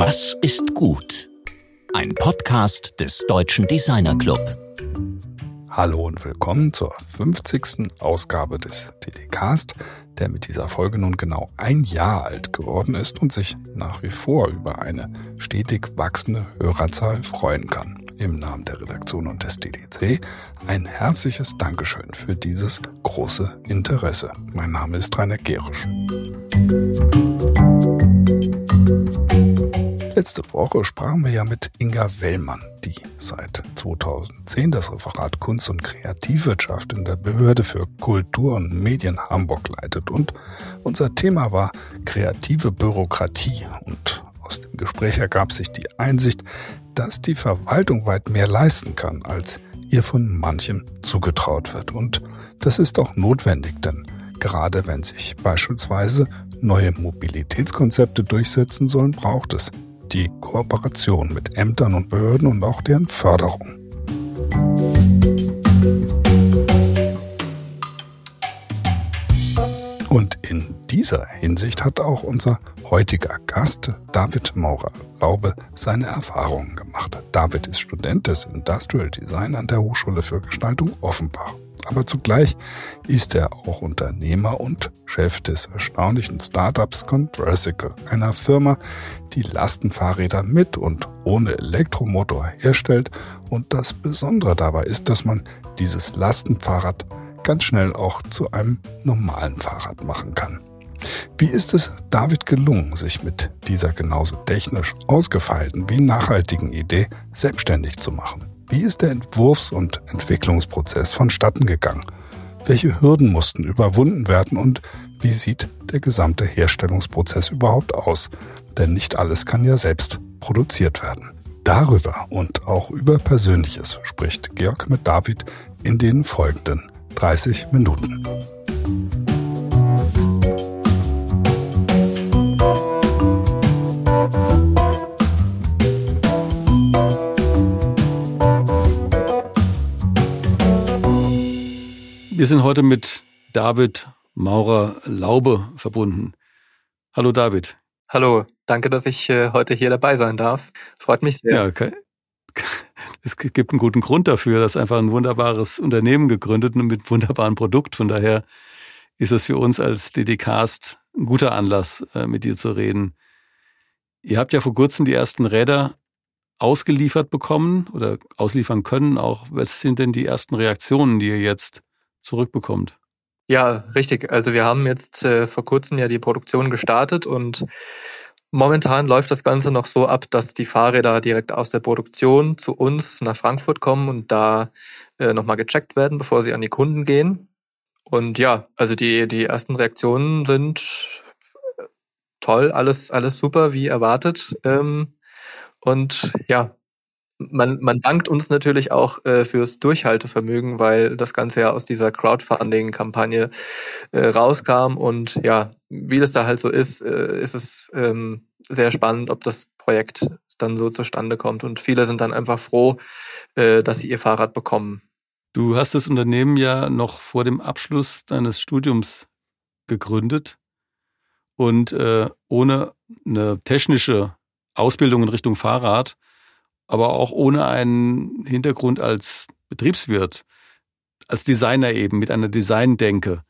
Was ist gut? Ein Podcast des Deutschen Designer Club. Hallo und willkommen zur 50. Ausgabe des DDcast, der mit dieser Folge nun genau ein Jahr alt geworden ist und sich nach wie vor über eine stetig wachsende Hörerzahl freuen kann. Im Namen der Redaktion und des DDC ein herzliches Dankeschön für dieses große Interesse. Mein Name ist Rainer Gerisch. Letzte Woche sprachen wir ja mit Inga Wellmann, die seit 2010 das Referat Kunst und Kreativwirtschaft in der Behörde für Kultur und Medien Hamburg leitet. Und unser Thema war kreative Bürokratie. Und aus dem Gespräch ergab sich die Einsicht, dass die Verwaltung weit mehr leisten kann, als ihr von manchem zugetraut wird. Und das ist auch notwendig, denn gerade wenn sich beispielsweise neue Mobilitätskonzepte durchsetzen sollen, braucht es die Kooperation mit Ämtern und Behörden und auch deren Förderung. Und in dieser Hinsicht hat auch unser heutiger Gast, David Maurer-Laube, seine Erfahrungen gemacht. David ist Student des Industrial Design an der Hochschule für Gestaltung Offenbach aber zugleich ist er auch Unternehmer und Chef des erstaunlichen Startups Conversical, einer Firma, die Lastenfahrräder mit und ohne Elektromotor herstellt. Und das Besondere dabei ist, dass man dieses Lastenfahrrad ganz schnell auch zu einem normalen Fahrrad machen kann. Wie ist es David gelungen, sich mit dieser genauso technisch ausgefeilten wie nachhaltigen Idee selbstständig zu machen? Wie ist der Entwurfs- und Entwicklungsprozess vonstatten gegangen? Welche Hürden mussten überwunden werden und wie sieht der gesamte Herstellungsprozess überhaupt aus? Denn nicht alles kann ja selbst produziert werden. Darüber und auch über Persönliches spricht Georg mit David in den folgenden 30 Minuten. Wir sind heute mit David Maurer Laube verbunden. Hallo David. Hallo, danke, dass ich äh, heute hier dabei sein darf. Freut mich sehr. Ja, okay. es gibt einen guten Grund dafür. Das ist einfach ein wunderbares Unternehmen gegründet und mit wunderbaren Produkt. Von daher ist es für uns als DDcast ein guter Anlass, äh, mit dir zu reden. Ihr habt ja vor kurzem die ersten Räder ausgeliefert bekommen oder ausliefern können. Auch was sind denn die ersten Reaktionen, die ihr jetzt zurückbekommt. Ja, richtig. Also wir haben jetzt äh, vor kurzem ja die Produktion gestartet und momentan läuft das Ganze noch so ab, dass die Fahrräder direkt aus der Produktion zu uns nach Frankfurt kommen und da äh, nochmal gecheckt werden, bevor sie an die Kunden gehen. Und ja, also die, die ersten Reaktionen sind toll, alles, alles super, wie erwartet. Ähm, und ja, man, man dankt uns natürlich auch äh, fürs Durchhaltevermögen, weil das Ganze ja aus dieser Crowdfunding-Kampagne äh, rauskam. Und ja, wie das da halt so ist, äh, ist es ähm, sehr spannend, ob das Projekt dann so zustande kommt. Und viele sind dann einfach froh, äh, dass sie ihr Fahrrad bekommen. Du hast das Unternehmen ja noch vor dem Abschluss deines Studiums gegründet und äh, ohne eine technische Ausbildung in Richtung Fahrrad aber auch ohne einen Hintergrund als Betriebswirt, als Designer eben, mit einer Designdenke.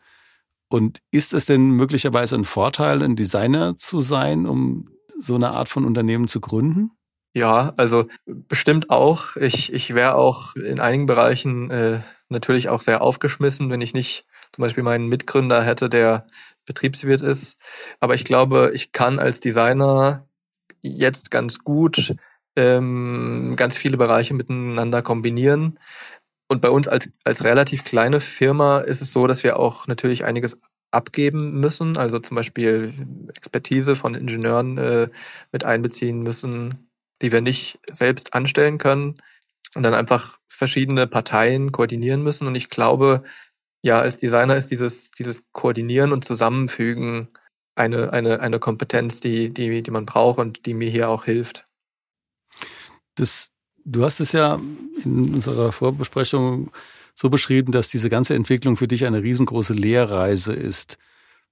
Und ist es denn möglicherweise ein Vorteil, ein Designer zu sein, um so eine Art von Unternehmen zu gründen? Ja, also bestimmt auch. Ich, ich wäre auch in einigen Bereichen äh, natürlich auch sehr aufgeschmissen, wenn ich nicht zum Beispiel meinen Mitgründer hätte, der Betriebswirt ist. Aber ich glaube, ich kann als Designer jetzt ganz gut ähm, ganz viele Bereiche miteinander kombinieren. Und bei uns als, als relativ kleine Firma ist es so, dass wir auch natürlich einiges abgeben müssen, also zum Beispiel Expertise von Ingenieuren äh, mit einbeziehen müssen, die wir nicht selbst anstellen können und dann einfach verschiedene Parteien koordinieren müssen. Und ich glaube, ja, als Designer ist dieses, dieses Koordinieren und Zusammenfügen eine, eine, eine Kompetenz, die, die, die man braucht und die mir hier auch hilft. Das, du hast es ja in unserer Vorbesprechung so beschrieben, dass diese ganze Entwicklung für dich eine riesengroße Lehrreise ist.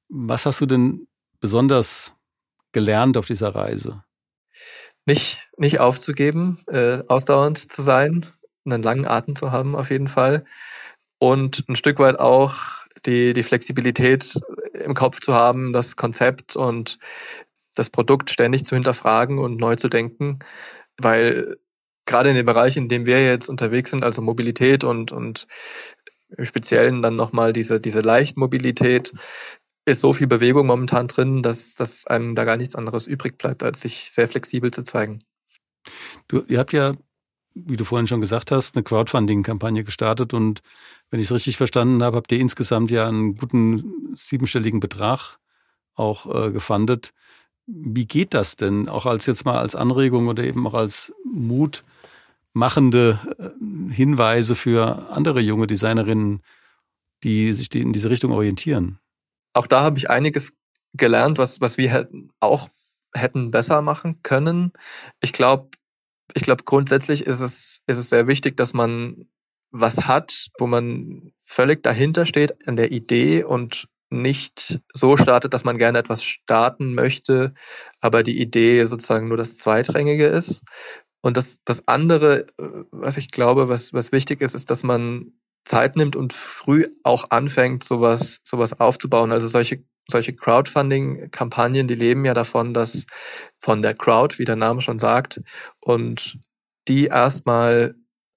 Was hast du denn besonders gelernt auf dieser Reise? nicht, nicht aufzugeben, äh, ausdauernd zu sein, einen langen Atem zu haben auf jeden Fall und ein Stück weit auch die, die Flexibilität im Kopf zu haben, das Konzept und das Produkt ständig zu hinterfragen und neu zu denken, weil gerade in dem Bereich, in dem wir jetzt unterwegs sind, also Mobilität und, und im Speziellen dann nochmal diese, diese Leichtmobilität, ist so viel Bewegung momentan drin, dass, dass einem da gar nichts anderes übrig bleibt, als sich sehr flexibel zu zeigen. Du, ihr habt ja, wie du vorhin schon gesagt hast, eine Crowdfunding-Kampagne gestartet und wenn ich es richtig verstanden habe, habt ihr insgesamt ja einen guten siebenstelligen Betrag auch äh, gefundet. Wie geht das denn? Auch als jetzt mal als Anregung oder eben auch als mutmachende äh, Hinweise für andere junge Designerinnen, die sich in diese Richtung orientieren? Auch da habe ich einiges gelernt, was, was wir auch hätten besser machen können. Ich glaube, ich glaube, grundsätzlich ist es, ist es sehr wichtig, dass man was hat, wo man völlig dahinter steht an der Idee und nicht so startet, dass man gerne etwas starten möchte, aber die Idee sozusagen nur das Zweitrangige ist. Und das, das andere, was ich glaube, was, was wichtig ist, ist, dass man Zeit nimmt und früh auch anfängt, sowas, sowas aufzubauen. Also solche, solche Crowdfunding-Kampagnen, die leben ja davon, dass von der Crowd, wie der Name schon sagt, und die erstmal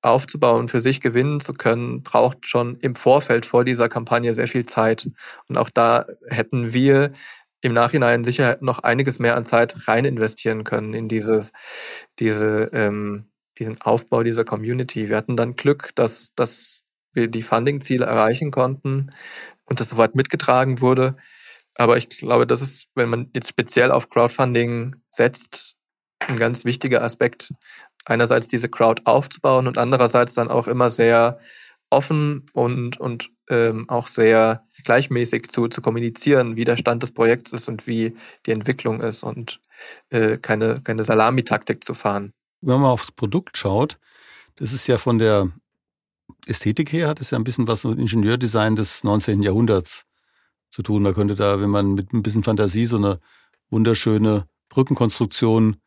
aufzubauen, für sich gewinnen zu können, braucht schon im Vorfeld vor dieser Kampagne sehr viel Zeit. Und auch da hätten wir im Nachhinein sicher noch einiges mehr an Zeit rein investieren können in diese, diese, ähm, diesen Aufbau dieser Community. Wir hatten dann Glück, dass, dass wir die Funding-Ziele erreichen konnten und das soweit mitgetragen wurde. Aber ich glaube, das ist, wenn man jetzt speziell auf Crowdfunding setzt, ein ganz wichtiger Aspekt, einerseits diese Crowd aufzubauen und andererseits dann auch immer sehr offen und, und ähm, auch sehr gleichmäßig zu, zu kommunizieren, wie der Stand des Projekts ist und wie die Entwicklung ist und äh, keine, keine Salamitaktik zu fahren. Wenn man aufs Produkt schaut, das ist ja von der Ästhetik her, hat es ja ein bisschen was mit Ingenieurdesign des 19. Jahrhunderts zu tun. Man könnte da, wenn man mit ein bisschen Fantasie so eine wunderschöne Brückenkonstruktion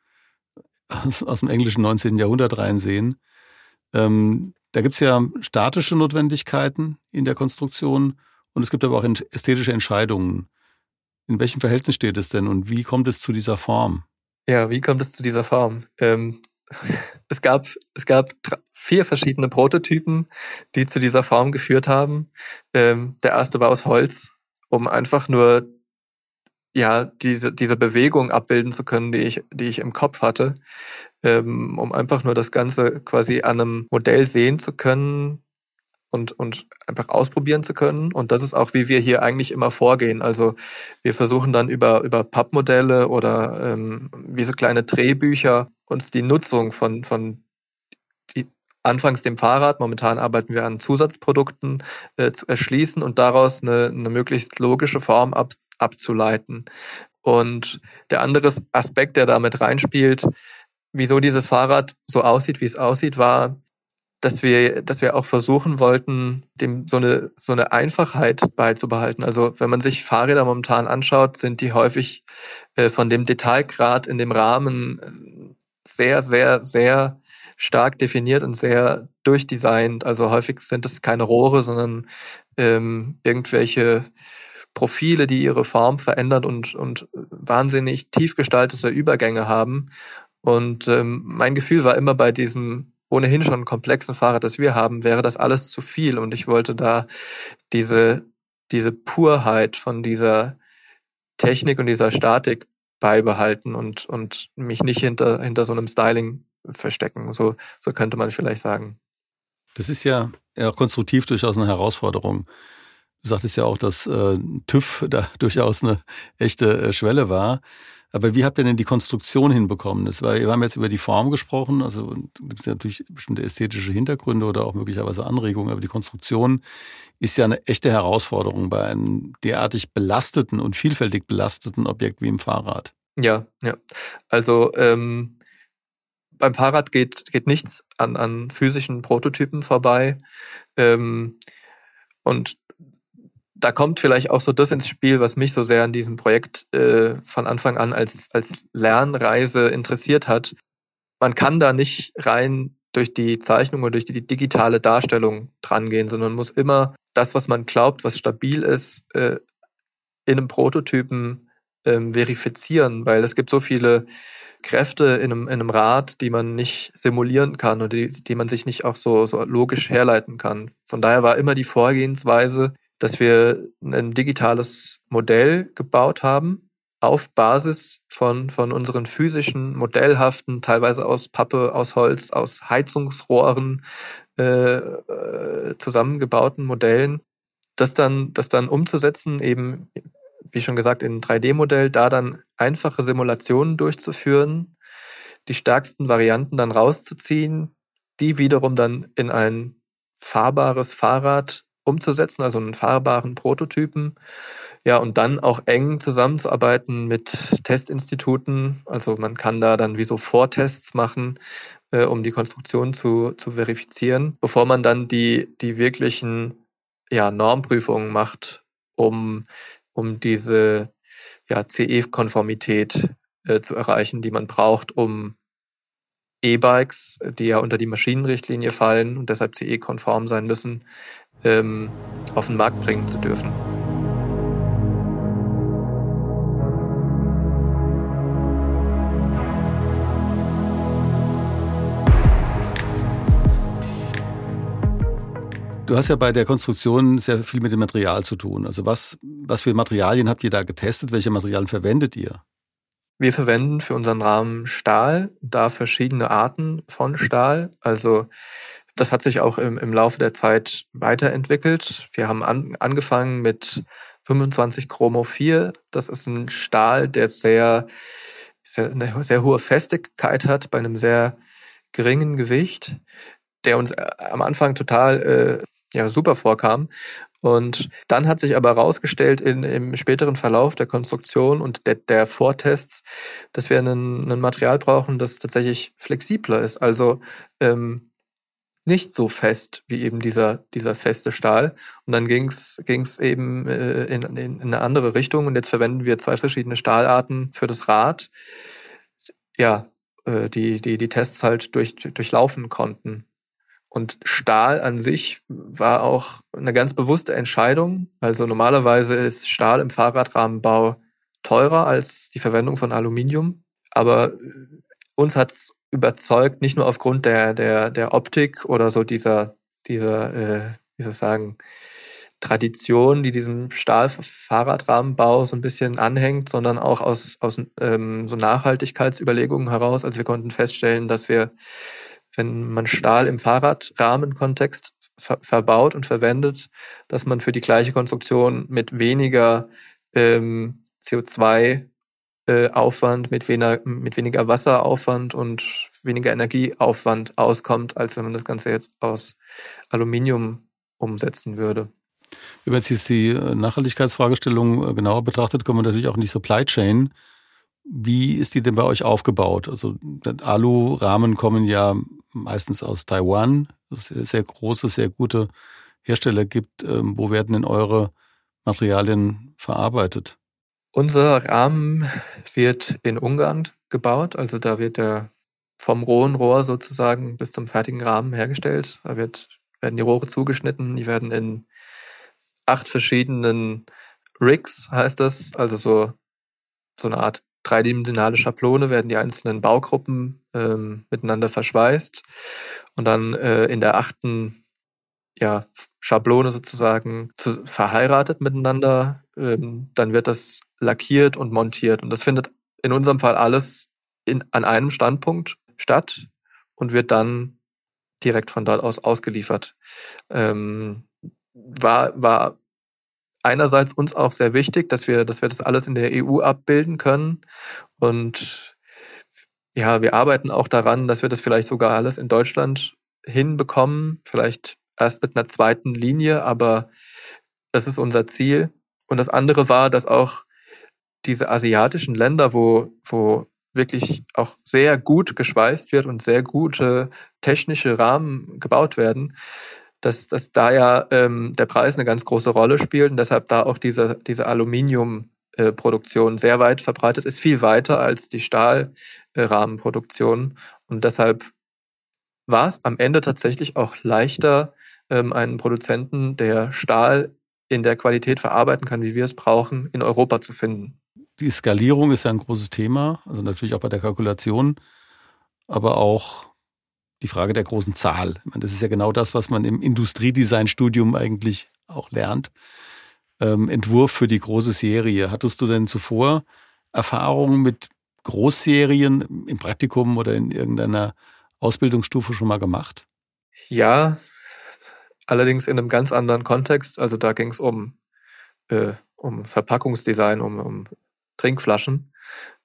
aus, aus dem englischen 19. Jahrhundert reinsehen. Ähm, da gibt es ja statische Notwendigkeiten in der Konstruktion und es gibt aber auch ästhetische Entscheidungen. In welchem Verhältnis steht es denn und wie kommt es zu dieser Form? Ja, wie kommt es zu dieser Form? Ähm, es gab, es gab vier verschiedene Prototypen, die zu dieser Form geführt haben. Ähm, der erste war aus Holz, um einfach nur ja, diese, diese Bewegung abbilden zu können, die ich, die ich im Kopf hatte, ähm, um einfach nur das Ganze quasi an einem Modell sehen zu können und, und einfach ausprobieren zu können. Und das ist auch, wie wir hier eigentlich immer vorgehen. Also wir versuchen dann über, über Pappmodelle oder ähm, wie so kleine Drehbücher uns die Nutzung von, von die, anfangs dem Fahrrad, momentan arbeiten wir an Zusatzprodukten, äh, zu erschließen und daraus eine, eine möglichst logische Form ab, abzuleiten. Und der andere Aspekt, der damit reinspielt, wieso dieses Fahrrad so aussieht, wie es aussieht, war, dass wir, dass wir auch versuchen wollten, dem so eine, so eine Einfachheit beizubehalten. Also wenn man sich Fahrräder momentan anschaut, sind die häufig äh, von dem Detailgrad in dem Rahmen äh, sehr, sehr, sehr stark definiert und sehr durchdesignt. Also häufig sind es keine Rohre, sondern ähm, irgendwelche Profile, die ihre Form verändern und, und wahnsinnig tief gestaltete Übergänge haben. Und ähm, mein Gefühl war immer bei diesem ohnehin schon komplexen Fahrrad, das wir haben, wäre das alles zu viel. Und ich wollte da diese, diese Purheit von dieser Technik und dieser Statik beibehalten und, und mich nicht hinter, hinter so einem Styling verstecken. So, so könnte man vielleicht sagen. Das ist ja, ja konstruktiv durchaus eine Herausforderung. Du sagtest ja auch, dass äh, TÜV da durchaus eine echte äh, Schwelle war. Aber wie habt ihr denn die Konstruktion hinbekommen? Das war, wir haben jetzt über die Form gesprochen, also gibt es natürlich bestimmte ästhetische Hintergründe oder auch möglicherweise Anregungen, aber die Konstruktion ist ja eine echte Herausforderung bei einem derartig belasteten und vielfältig belasteten Objekt wie im Fahrrad. Ja, ja. Also ähm, beim Fahrrad geht, geht nichts an, an physischen Prototypen vorbei. Ähm, und da kommt vielleicht auch so das ins Spiel, was mich so sehr an diesem Projekt äh, von Anfang an als, als Lernreise interessiert hat. man kann da nicht rein durch die Zeichnung oder durch die digitale Darstellung drangehen, sondern muss immer das, was man glaubt, was stabil ist, äh, in einem Prototypen ähm, verifizieren, weil es gibt so viele Kräfte in einem, in einem Rad, die man nicht simulieren kann oder die, die man sich nicht auch so, so logisch herleiten kann. Von daher war immer die Vorgehensweise, dass wir ein digitales Modell gebaut haben, auf Basis von, von unseren physischen, modellhaften, teilweise aus Pappe, aus Holz, aus Heizungsrohren äh, äh, zusammengebauten Modellen, das dann, das dann umzusetzen, eben, wie schon gesagt, in 3D-Modell, da dann einfache Simulationen durchzuführen, die stärksten Varianten dann rauszuziehen, die wiederum dann in ein fahrbares Fahrrad umzusetzen, also einen fahrbaren Prototypen. Ja, und dann auch eng zusammenzuarbeiten mit Testinstituten. Also man kann da dann wie so Vortests machen, äh, um die Konstruktion zu, zu verifizieren, bevor man dann die, die wirklichen ja, Normprüfungen macht, um, um diese ja, CE-Konformität äh, zu erreichen, die man braucht, um E-Bikes, die ja unter die Maschinenrichtlinie fallen und deshalb CE-konform sein müssen, ähm, auf den Markt bringen zu dürfen. Du hast ja bei der Konstruktion sehr viel mit dem Material zu tun. Also was, was für Materialien habt ihr da getestet? Welche Materialien verwendet ihr? Wir verwenden für unseren Rahmen Stahl, da verschiedene Arten von Stahl. Also das hat sich auch im, im Laufe der Zeit weiterentwickelt. Wir haben an, angefangen mit 25 Chromo 4. Das ist ein Stahl, der sehr, sehr, eine sehr hohe Festigkeit hat bei einem sehr geringen Gewicht, der uns äh, am Anfang total äh, ja, super vorkam. Und dann hat sich aber herausgestellt in, im späteren Verlauf der Konstruktion und der, der Vortests, dass wir ein, Material brauchen, das tatsächlich flexibler ist. Also ähm, nicht so fest wie eben dieser, dieser feste Stahl. Und dann ging es eben äh, in, in, in eine andere Richtung. Und jetzt verwenden wir zwei verschiedene Stahlarten für das Rad, ja, äh, die, die die Tests halt durch, durchlaufen konnten. Und Stahl an sich war auch eine ganz bewusste Entscheidung. Also normalerweise ist Stahl im Fahrradrahmenbau teurer als die Verwendung von Aluminium. Aber uns hat's überzeugt, nicht nur aufgrund der, der, der Optik oder so dieser, dieser, äh, wie soll ich sagen, Tradition, die diesem Stahlfahrradrahmenbau so ein bisschen anhängt, sondern auch aus, aus ähm, so Nachhaltigkeitsüberlegungen heraus. Also wir konnten feststellen, dass wir, wenn man Stahl im Fahrradrahmenkontext ver verbaut und verwendet, dass man für die gleiche Konstruktion mit weniger ähm, CO2 äh, Aufwand, mit weniger, mit weniger Wasseraufwand und weniger Energieaufwand auskommt, als wenn man das Ganze jetzt aus Aluminium umsetzen würde. Wenn man jetzt die äh, Nachhaltigkeitsfragestellung äh, genauer betrachtet, kommen wir natürlich auch in die Supply Chain. Wie ist die denn bei euch aufgebaut? Also Alu-Rahmen kommen ja meistens aus Taiwan, sehr, sehr große, sehr gute Hersteller gibt. Ähm, wo werden denn eure Materialien verarbeitet? Unser Rahmen wird in Ungarn gebaut, also da wird der vom rohen Rohr sozusagen bis zum fertigen Rahmen hergestellt. Da wird, werden die Rohre zugeschnitten, die werden in acht verschiedenen Rigs, heißt das, also so, so eine Art dreidimensionale Schablone, werden die einzelnen Baugruppen ähm, miteinander verschweißt und dann äh, in der achten ja, Schablone sozusagen zu, verheiratet miteinander. Ähm, dann wird das lackiert und montiert. Und das findet in unserem Fall alles in, an einem Standpunkt statt und wird dann direkt von dort aus ausgeliefert. Ähm, war, war einerseits uns auch sehr wichtig, dass wir, dass wir das alles in der EU abbilden können. Und ja, wir arbeiten auch daran, dass wir das vielleicht sogar alles in Deutschland hinbekommen. Vielleicht erst mit einer zweiten Linie, aber das ist unser Ziel. Und das andere war, dass auch diese asiatischen Länder, wo, wo wirklich auch sehr gut geschweißt wird und sehr gute technische Rahmen gebaut werden, dass, dass da ja ähm, der Preis eine ganz große Rolle spielt und deshalb da auch diese, diese Aluminiumproduktion sehr weit verbreitet ist, viel weiter als die Stahlrahmenproduktion. Und deshalb war es am Ende tatsächlich auch leichter, ähm, einen Produzenten, der Stahl in der Qualität verarbeiten kann, wie wir es brauchen, in Europa zu finden. Die Skalierung ist ja ein großes Thema, also natürlich auch bei der Kalkulation, aber auch die Frage der großen Zahl. Meine, das ist ja genau das, was man im Industriedesign-Studium eigentlich auch lernt. Ähm, Entwurf für die große Serie. Hattest du denn zuvor Erfahrungen mit Großserien im Praktikum oder in irgendeiner Ausbildungsstufe schon mal gemacht? Ja, allerdings in einem ganz anderen Kontext. Also da ging es um, äh, um Verpackungsdesign, um, um Trinkflaschen.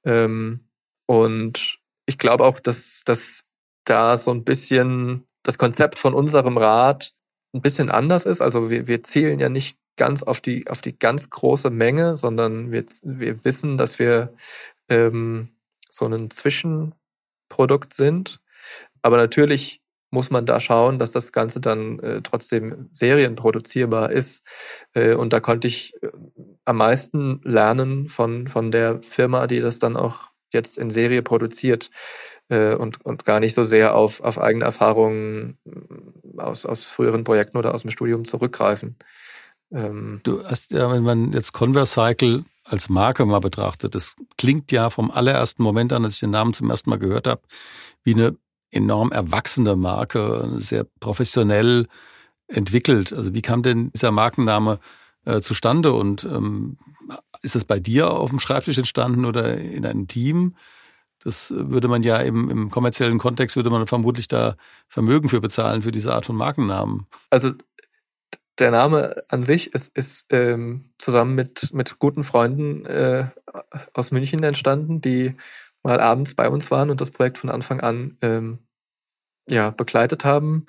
Ähm, und ich glaube auch, dass, dass da so ein bisschen das Konzept von unserem Rat ein bisschen anders ist. Also wir, wir zielen ja nicht ganz auf die, auf die ganz große Menge, sondern wir, wir wissen, dass wir ähm, so ein Zwischenprodukt sind. Aber natürlich muss man da schauen, dass das Ganze dann äh, trotzdem serienproduzierbar ist. Äh, und da konnte ich äh, am meisten lernen von, von der Firma, die das dann auch jetzt in Serie produziert äh, und, und gar nicht so sehr auf, auf eigene Erfahrungen äh, aus, aus früheren Projekten oder aus dem Studium zurückgreifen. Ähm, du hast ja, wenn man jetzt Converse als Marke mal betrachtet, das klingt ja vom allerersten Moment an, als ich den Namen zum ersten Mal gehört habe, wie eine enorm erwachsene Marke, sehr professionell entwickelt. Also wie kam denn dieser Markenname äh, zustande und ähm, ist das bei dir auf dem Schreibtisch entstanden oder in einem Team? Das würde man ja im, im kommerziellen Kontext, würde man vermutlich da Vermögen für bezahlen, für diese Art von Markennamen. Also der Name an sich ist, ist ähm, zusammen mit, mit guten Freunden äh, aus München entstanden, die mal abends bei uns waren und das Projekt von Anfang an ähm, ja, begleitet haben.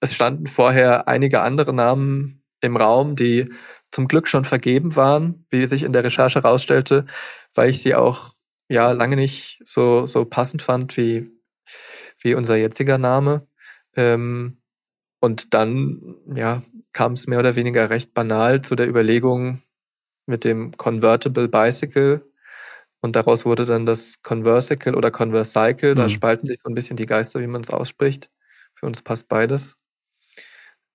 Es standen vorher einige andere Namen im Raum, die zum Glück schon vergeben waren, wie sich in der Recherche herausstellte, weil ich sie auch ja lange nicht so, so passend fand wie, wie unser jetziger Name. Ähm, und dann ja, kam es mehr oder weniger recht banal zu der Überlegung mit dem Convertible Bicycle, und daraus wurde dann das Conversicle oder Conversicle. Da mhm. spalten sich so ein bisschen die Geister, wie man es ausspricht. Für uns passt beides.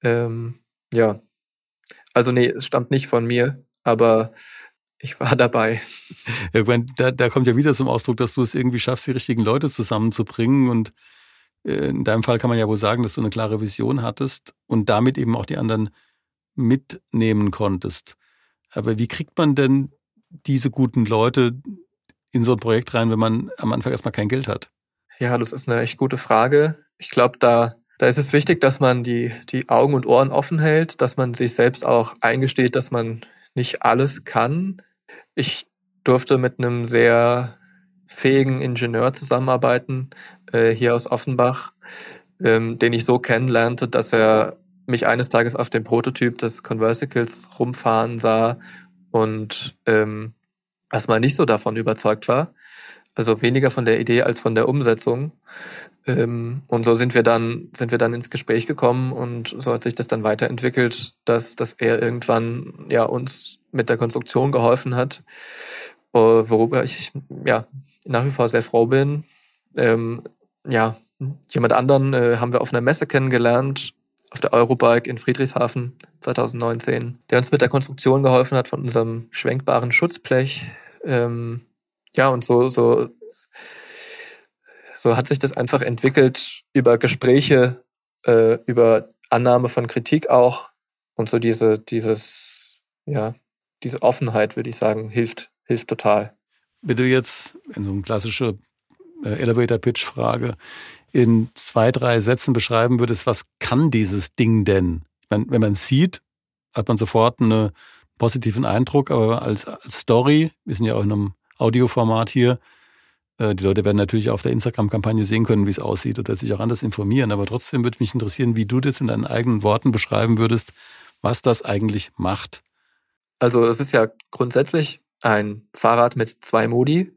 Ähm, ja. Also nee, es stammt nicht von mir, aber ich war dabei. Ja, da, da kommt ja wieder zum Ausdruck, dass du es irgendwie schaffst, die richtigen Leute zusammenzubringen. Und äh, in deinem Fall kann man ja wohl sagen, dass du eine klare Vision hattest und damit eben auch die anderen mitnehmen konntest. Aber wie kriegt man denn diese guten Leute in so ein Projekt rein, wenn man am Anfang erstmal kein Geld hat? Ja, das ist eine echt gute Frage. Ich glaube, da, da ist es wichtig, dass man die, die Augen und Ohren offen hält, dass man sich selbst auch eingesteht, dass man nicht alles kann. Ich durfte mit einem sehr fähigen Ingenieur zusammenarbeiten, äh, hier aus Offenbach, ähm, den ich so kennenlernte, dass er mich eines Tages auf dem Prototyp des Conversicles rumfahren sah und ähm, erstmal nicht so davon überzeugt war. Also weniger von der Idee als von der Umsetzung. Ähm, und so sind wir dann, sind wir dann ins Gespräch gekommen und so hat sich das dann weiterentwickelt, dass, dass er irgendwann ja uns mit der Konstruktion geholfen hat, äh, worüber ich ja nach wie vor sehr froh bin. Ähm, ja, jemand anderen äh, haben wir auf einer Messe kennengelernt, auf der Eurobike in Friedrichshafen 2019, der uns mit der Konstruktion geholfen hat von unserem schwenkbaren Schutzblech. Ähm, ja, und so, so, so hat sich das einfach entwickelt über Gespräche, äh, über Annahme von Kritik auch und so diese, dieses, ja, diese Offenheit, würde ich sagen, hilft, hilft total. Wenn du jetzt in so eine klassische äh, Elevator-Pitch-Frage in zwei, drei Sätzen beschreiben würdest, was kann dieses Ding denn? Meine, wenn man sieht, hat man sofort einen positiven Eindruck, aber als, als Story, wir sind ja auch in einem Audioformat hier, äh, die Leute werden natürlich auf der Instagram-Kampagne sehen können, wie es aussieht oder sich auch anders informieren. Aber trotzdem würde mich interessieren, wie du das in deinen eigenen Worten beschreiben würdest, was das eigentlich macht. Also es ist ja grundsätzlich ein Fahrrad mit zwei Modi.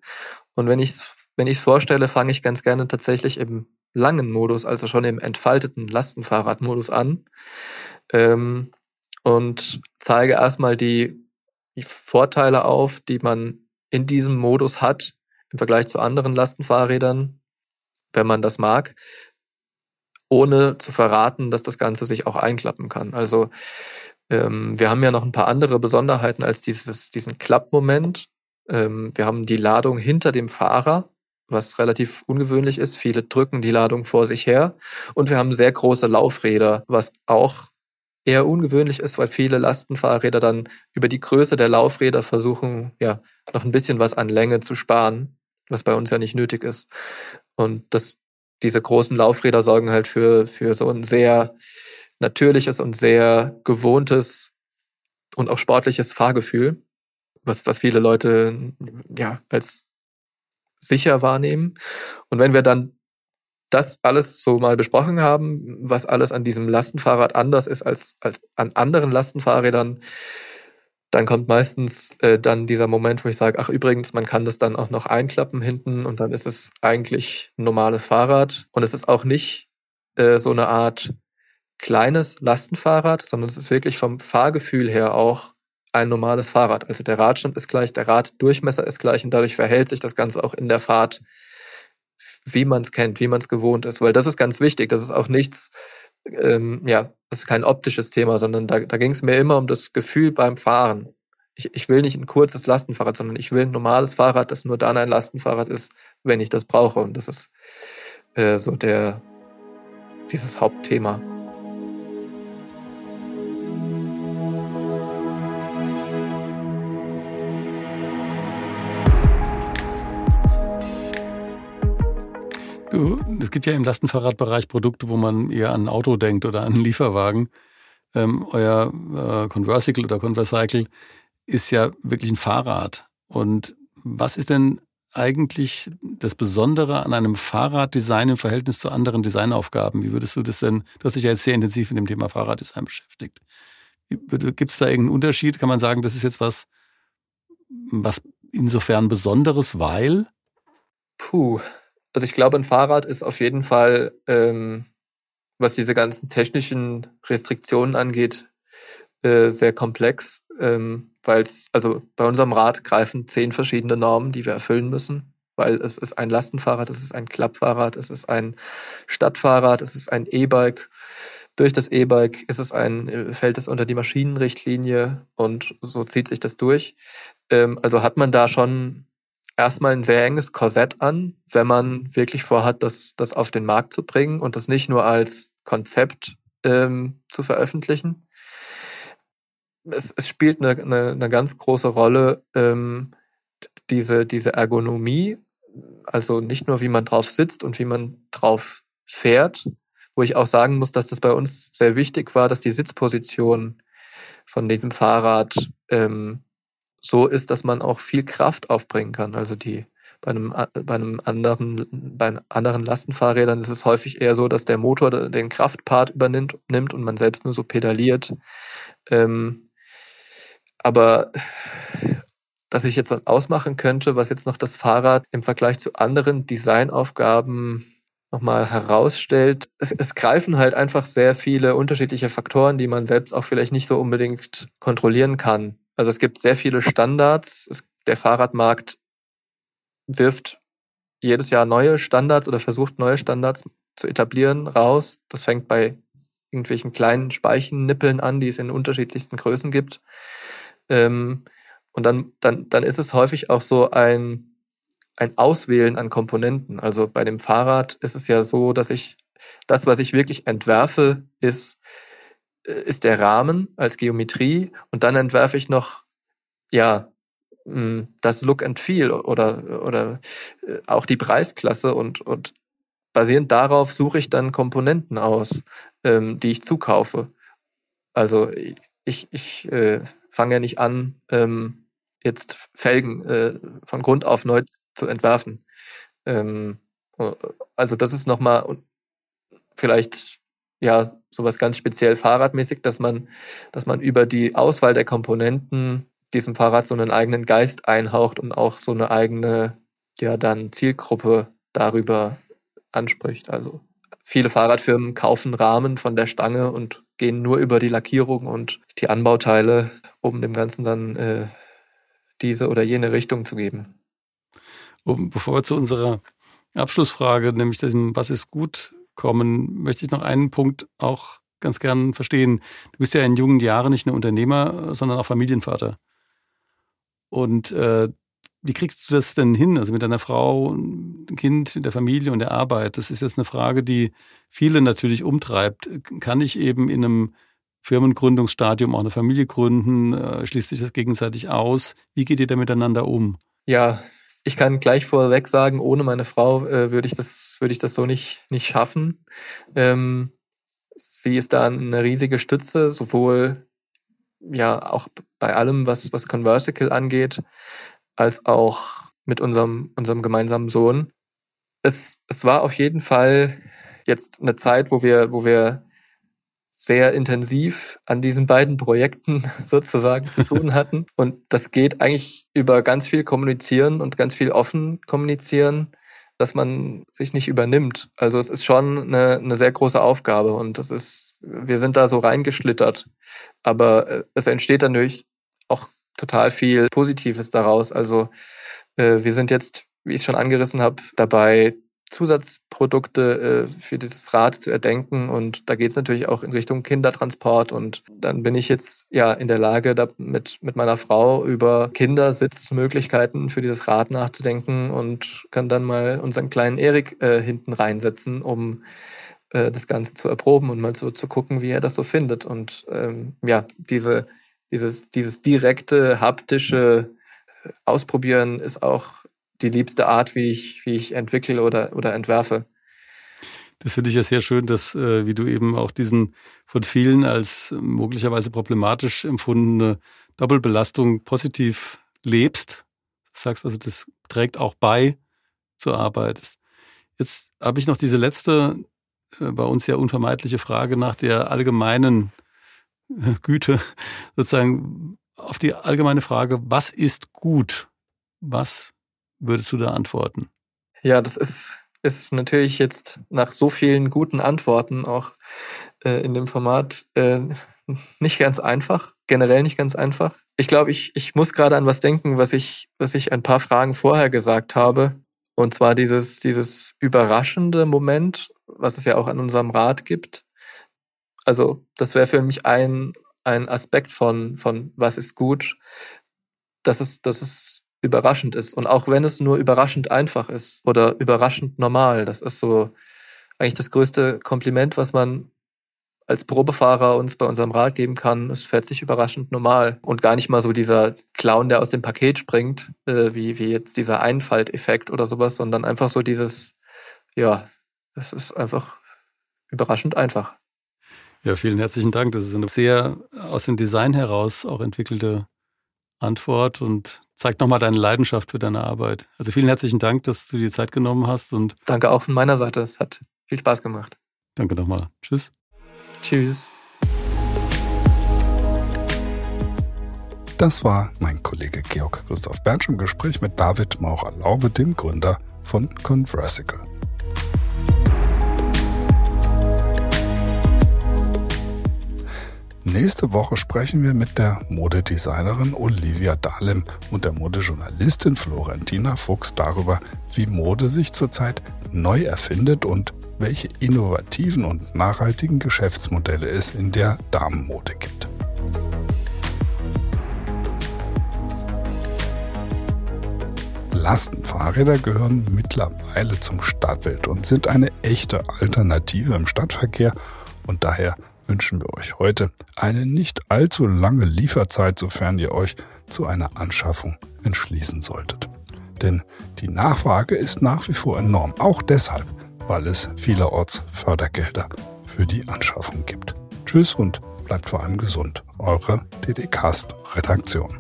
Und wenn ich es wenn ich's vorstelle, fange ich ganz gerne tatsächlich im langen Modus, also schon im entfalteten Lastenfahrradmodus an ähm, und zeige erstmal die, die Vorteile auf, die man in diesem Modus hat im Vergleich zu anderen Lastenfahrrädern. wenn man das mag, ohne zu verraten, dass das Ganze sich auch einklappen kann. Also ähm, wir haben ja noch ein paar andere Besonderheiten als dieses, diesen Klappmoment. Ähm, wir haben die Ladung hinter dem Fahrer, was relativ ungewöhnlich ist. Viele drücken die Ladung vor sich her. Und wir haben sehr große Laufräder, was auch eher ungewöhnlich ist, weil viele Lastenfahrräder dann über die Größe der Laufräder versuchen, ja, noch ein bisschen was an Länge zu sparen, was bei uns ja nicht nötig ist. Und das, diese großen Laufräder sorgen halt für, für so ein sehr natürliches und sehr gewohntes und auch sportliches Fahrgefühl, was, was viele Leute ja als sicher wahrnehmen. Und wenn wir dann das alles so mal besprochen haben, was alles an diesem Lastenfahrrad anders ist als, als an anderen Lastenfahrrädern, dann kommt meistens äh, dann dieser Moment, wo ich sage, ach übrigens, man kann das dann auch noch einklappen hinten und dann ist es eigentlich ein normales Fahrrad. Und es ist auch nicht äh, so eine Art kleines Lastenfahrrad, sondern es ist wirklich vom Fahrgefühl her auch ein normales Fahrrad. Also der Radstand ist gleich, der Raddurchmesser ist gleich und dadurch verhält sich das Ganze auch in der Fahrt, wie man es kennt, wie man es gewohnt ist. Weil das ist ganz wichtig. Das ist auch nichts, ähm, ja, das ist kein optisches Thema, sondern da, da ging es mir immer um das Gefühl beim Fahren. Ich, ich will nicht ein kurzes Lastenfahrrad, sondern ich will ein normales Fahrrad, das nur dann ein Lastenfahrrad ist, wenn ich das brauche. Und das ist äh, so der dieses Hauptthema. Gibt ja im Lastenfahrradbereich Produkte, wo man eher an ein Auto denkt oder an einen Lieferwagen. Ähm, euer äh, Conversicle oder Convercycle ist ja wirklich ein Fahrrad. Und was ist denn eigentlich das Besondere an einem Fahrraddesign im Verhältnis zu anderen Designaufgaben? Wie würdest du das denn, du hast dich ja jetzt sehr intensiv mit dem Thema Fahrraddesign beschäftigt. Gibt es da irgendeinen Unterschied? Kann man sagen, das ist jetzt was, was insofern Besonderes, weil? Puh, also ich glaube, ein Fahrrad ist auf jeden Fall, ähm, was diese ganzen technischen Restriktionen angeht, äh, sehr komplex, ähm, weil es, also bei unserem Rad greifen zehn verschiedene Normen, die wir erfüllen müssen, weil es ist ein Lastenfahrrad, es ist ein Klappfahrrad, es ist ein Stadtfahrrad, es ist ein E-Bike. Durch das E-Bike ist es ein, äh, fällt es unter die Maschinenrichtlinie und so zieht sich das durch. Ähm, also hat man da schon erstmal ein sehr enges Korsett an, wenn man wirklich vorhat, das, das auf den Markt zu bringen und das nicht nur als Konzept ähm, zu veröffentlichen. Es, es spielt eine, eine, eine ganz große Rolle, ähm, diese, diese Ergonomie, also nicht nur wie man drauf sitzt und wie man drauf fährt, wo ich auch sagen muss, dass das bei uns sehr wichtig war, dass die Sitzposition von diesem Fahrrad ähm, so ist, dass man auch viel Kraft aufbringen kann. Also die bei einem, bei einem anderen, bei anderen Lastenfahrrädern ist es häufig eher so, dass der Motor den Kraftpart übernimmt nimmt und man selbst nur so pedaliert. Ähm, aber dass ich jetzt was ausmachen könnte, was jetzt noch das Fahrrad im Vergleich zu anderen Designaufgaben nochmal herausstellt. Es, es greifen halt einfach sehr viele unterschiedliche Faktoren, die man selbst auch vielleicht nicht so unbedingt kontrollieren kann. Also es gibt sehr viele Standards. Es, der Fahrradmarkt wirft jedes Jahr neue Standards oder versucht neue Standards zu etablieren raus. Das fängt bei irgendwelchen kleinen Speichennippeln an, die es in unterschiedlichsten Größen gibt. Ähm, und dann, dann, dann ist es häufig auch so ein, ein Auswählen an Komponenten. Also bei dem Fahrrad ist es ja so, dass ich das, was ich wirklich entwerfe, ist ist der Rahmen als Geometrie und dann entwerfe ich noch, ja, hm, das Look and Feel oder, oder äh, auch die Preisklasse und, und basierend darauf suche ich dann Komponenten aus, ähm, die ich zukaufe. Also ich, ich äh, fange ja nicht an, ähm, jetzt Felgen äh, von Grund auf neu zu entwerfen. Ähm, also das ist nochmal vielleicht ja sowas ganz speziell fahrradmäßig, dass man, dass man über die Auswahl der Komponenten diesem Fahrrad so einen eigenen Geist einhaucht und auch so eine eigene, ja, dann Zielgruppe darüber anspricht. Also viele Fahrradfirmen kaufen Rahmen von der Stange und gehen nur über die Lackierung und die Anbauteile, um dem Ganzen dann äh, diese oder jene Richtung zu geben. Um, bevor wir zu unserer Abschlussfrage, nämlich diesem Was ist gut kommen, möchte ich noch einen Punkt auch ganz gern verstehen. Du bist ja in jungen Jahren nicht nur Unternehmer, sondern auch Familienvater. Und äh, wie kriegst du das denn hin? Also mit deiner Frau, Kind, der Familie und der Arbeit? Das ist jetzt eine Frage, die viele natürlich umtreibt. Kann ich eben in einem Firmengründungsstadium auch eine Familie gründen? Äh, schließt sich das gegenseitig aus? Wie geht ihr da miteinander um? Ja, ich kann gleich vorweg sagen, ohne meine Frau äh, würde ich das würde ich das so nicht nicht schaffen. Ähm, sie ist da eine riesige Stütze, sowohl ja auch bei allem, was was Conversical angeht, als auch mit unserem unserem gemeinsamen Sohn. Es es war auf jeden Fall jetzt eine Zeit, wo wir wo wir sehr intensiv an diesen beiden Projekten sozusagen zu tun hatten. Und das geht eigentlich über ganz viel kommunizieren und ganz viel offen kommunizieren, dass man sich nicht übernimmt. Also es ist schon eine, eine sehr große Aufgabe und das ist, wir sind da so reingeschlittert. Aber äh, es entsteht natürlich auch total viel Positives daraus. Also äh, wir sind jetzt, wie ich es schon angerissen habe, dabei Zusatzprodukte äh, für dieses Rad zu erdenken. Und da geht es natürlich auch in Richtung Kindertransport. Und dann bin ich jetzt ja in der Lage, da mit, mit meiner Frau über Kindersitzmöglichkeiten für dieses Rad nachzudenken und kann dann mal unseren kleinen Erik äh, hinten reinsetzen, um äh, das Ganze zu erproben und mal so zu gucken, wie er das so findet. Und ähm, ja, diese, dieses, dieses direkte, haptische Ausprobieren ist auch die liebste Art, wie ich, wie ich entwickle oder, oder entwerfe. Das finde ich ja sehr schön, dass, äh, wie du eben auch diesen von vielen als möglicherweise problematisch empfundene Doppelbelastung positiv lebst. Du sagst also, das trägt auch bei zur Arbeit. Jetzt habe ich noch diese letzte, äh, bei uns ja unvermeidliche Frage nach der allgemeinen äh, Güte, sozusagen auf die allgemeine Frage, was ist gut? Was würdest du da antworten? Ja, das ist, ist natürlich jetzt nach so vielen guten Antworten auch äh, in dem Format äh, nicht ganz einfach, generell nicht ganz einfach. Ich glaube, ich, ich muss gerade an was denken, was ich, was ich ein paar Fragen vorher gesagt habe. Und zwar dieses, dieses überraschende Moment, was es ja auch an unserem Rat gibt. Also, das wäre für mich ein, ein Aspekt von, von was ist gut, dass es, dass es überraschend ist. Und auch wenn es nur überraschend einfach ist oder überraschend normal, das ist so eigentlich das größte Kompliment, was man als Probefahrer uns bei unserem Rad geben kann, es fährt sich überraschend normal und gar nicht mal so dieser Clown, der aus dem Paket springt, äh, wie, wie jetzt dieser Einfalteffekt oder sowas, sondern einfach so dieses, ja, es ist einfach überraschend einfach. Ja, vielen herzlichen Dank. Das ist eine sehr aus dem Design heraus auch entwickelte Antwort und zeigt nochmal deine Leidenschaft für deine Arbeit. Also vielen herzlichen Dank, dass du dir Zeit genommen hast und. Danke auch von meiner Seite. Es hat viel Spaß gemacht. Danke nochmal. Tschüss. Tschüss. Das war mein Kollege Georg Christoph Bernsch im Gespräch mit David Maurer-Laube, dem Gründer von Conversical. Nächste Woche sprechen wir mit der Modedesignerin Olivia Dahlem und der Modejournalistin Florentina Fuchs darüber, wie Mode sich zurzeit neu erfindet und welche innovativen und nachhaltigen Geschäftsmodelle es in der Damenmode gibt. Lastenfahrräder gehören mittlerweile zum Stadtbild und sind eine echte Alternative im Stadtverkehr und daher wünschen wir euch heute eine nicht allzu lange Lieferzeit, sofern ihr euch zu einer Anschaffung entschließen solltet. Denn die Nachfrage ist nach wie vor enorm, auch deshalb, weil es vielerorts Fördergelder für die Anschaffung gibt. Tschüss und bleibt vor allem gesund. Eure DDcast Redaktion.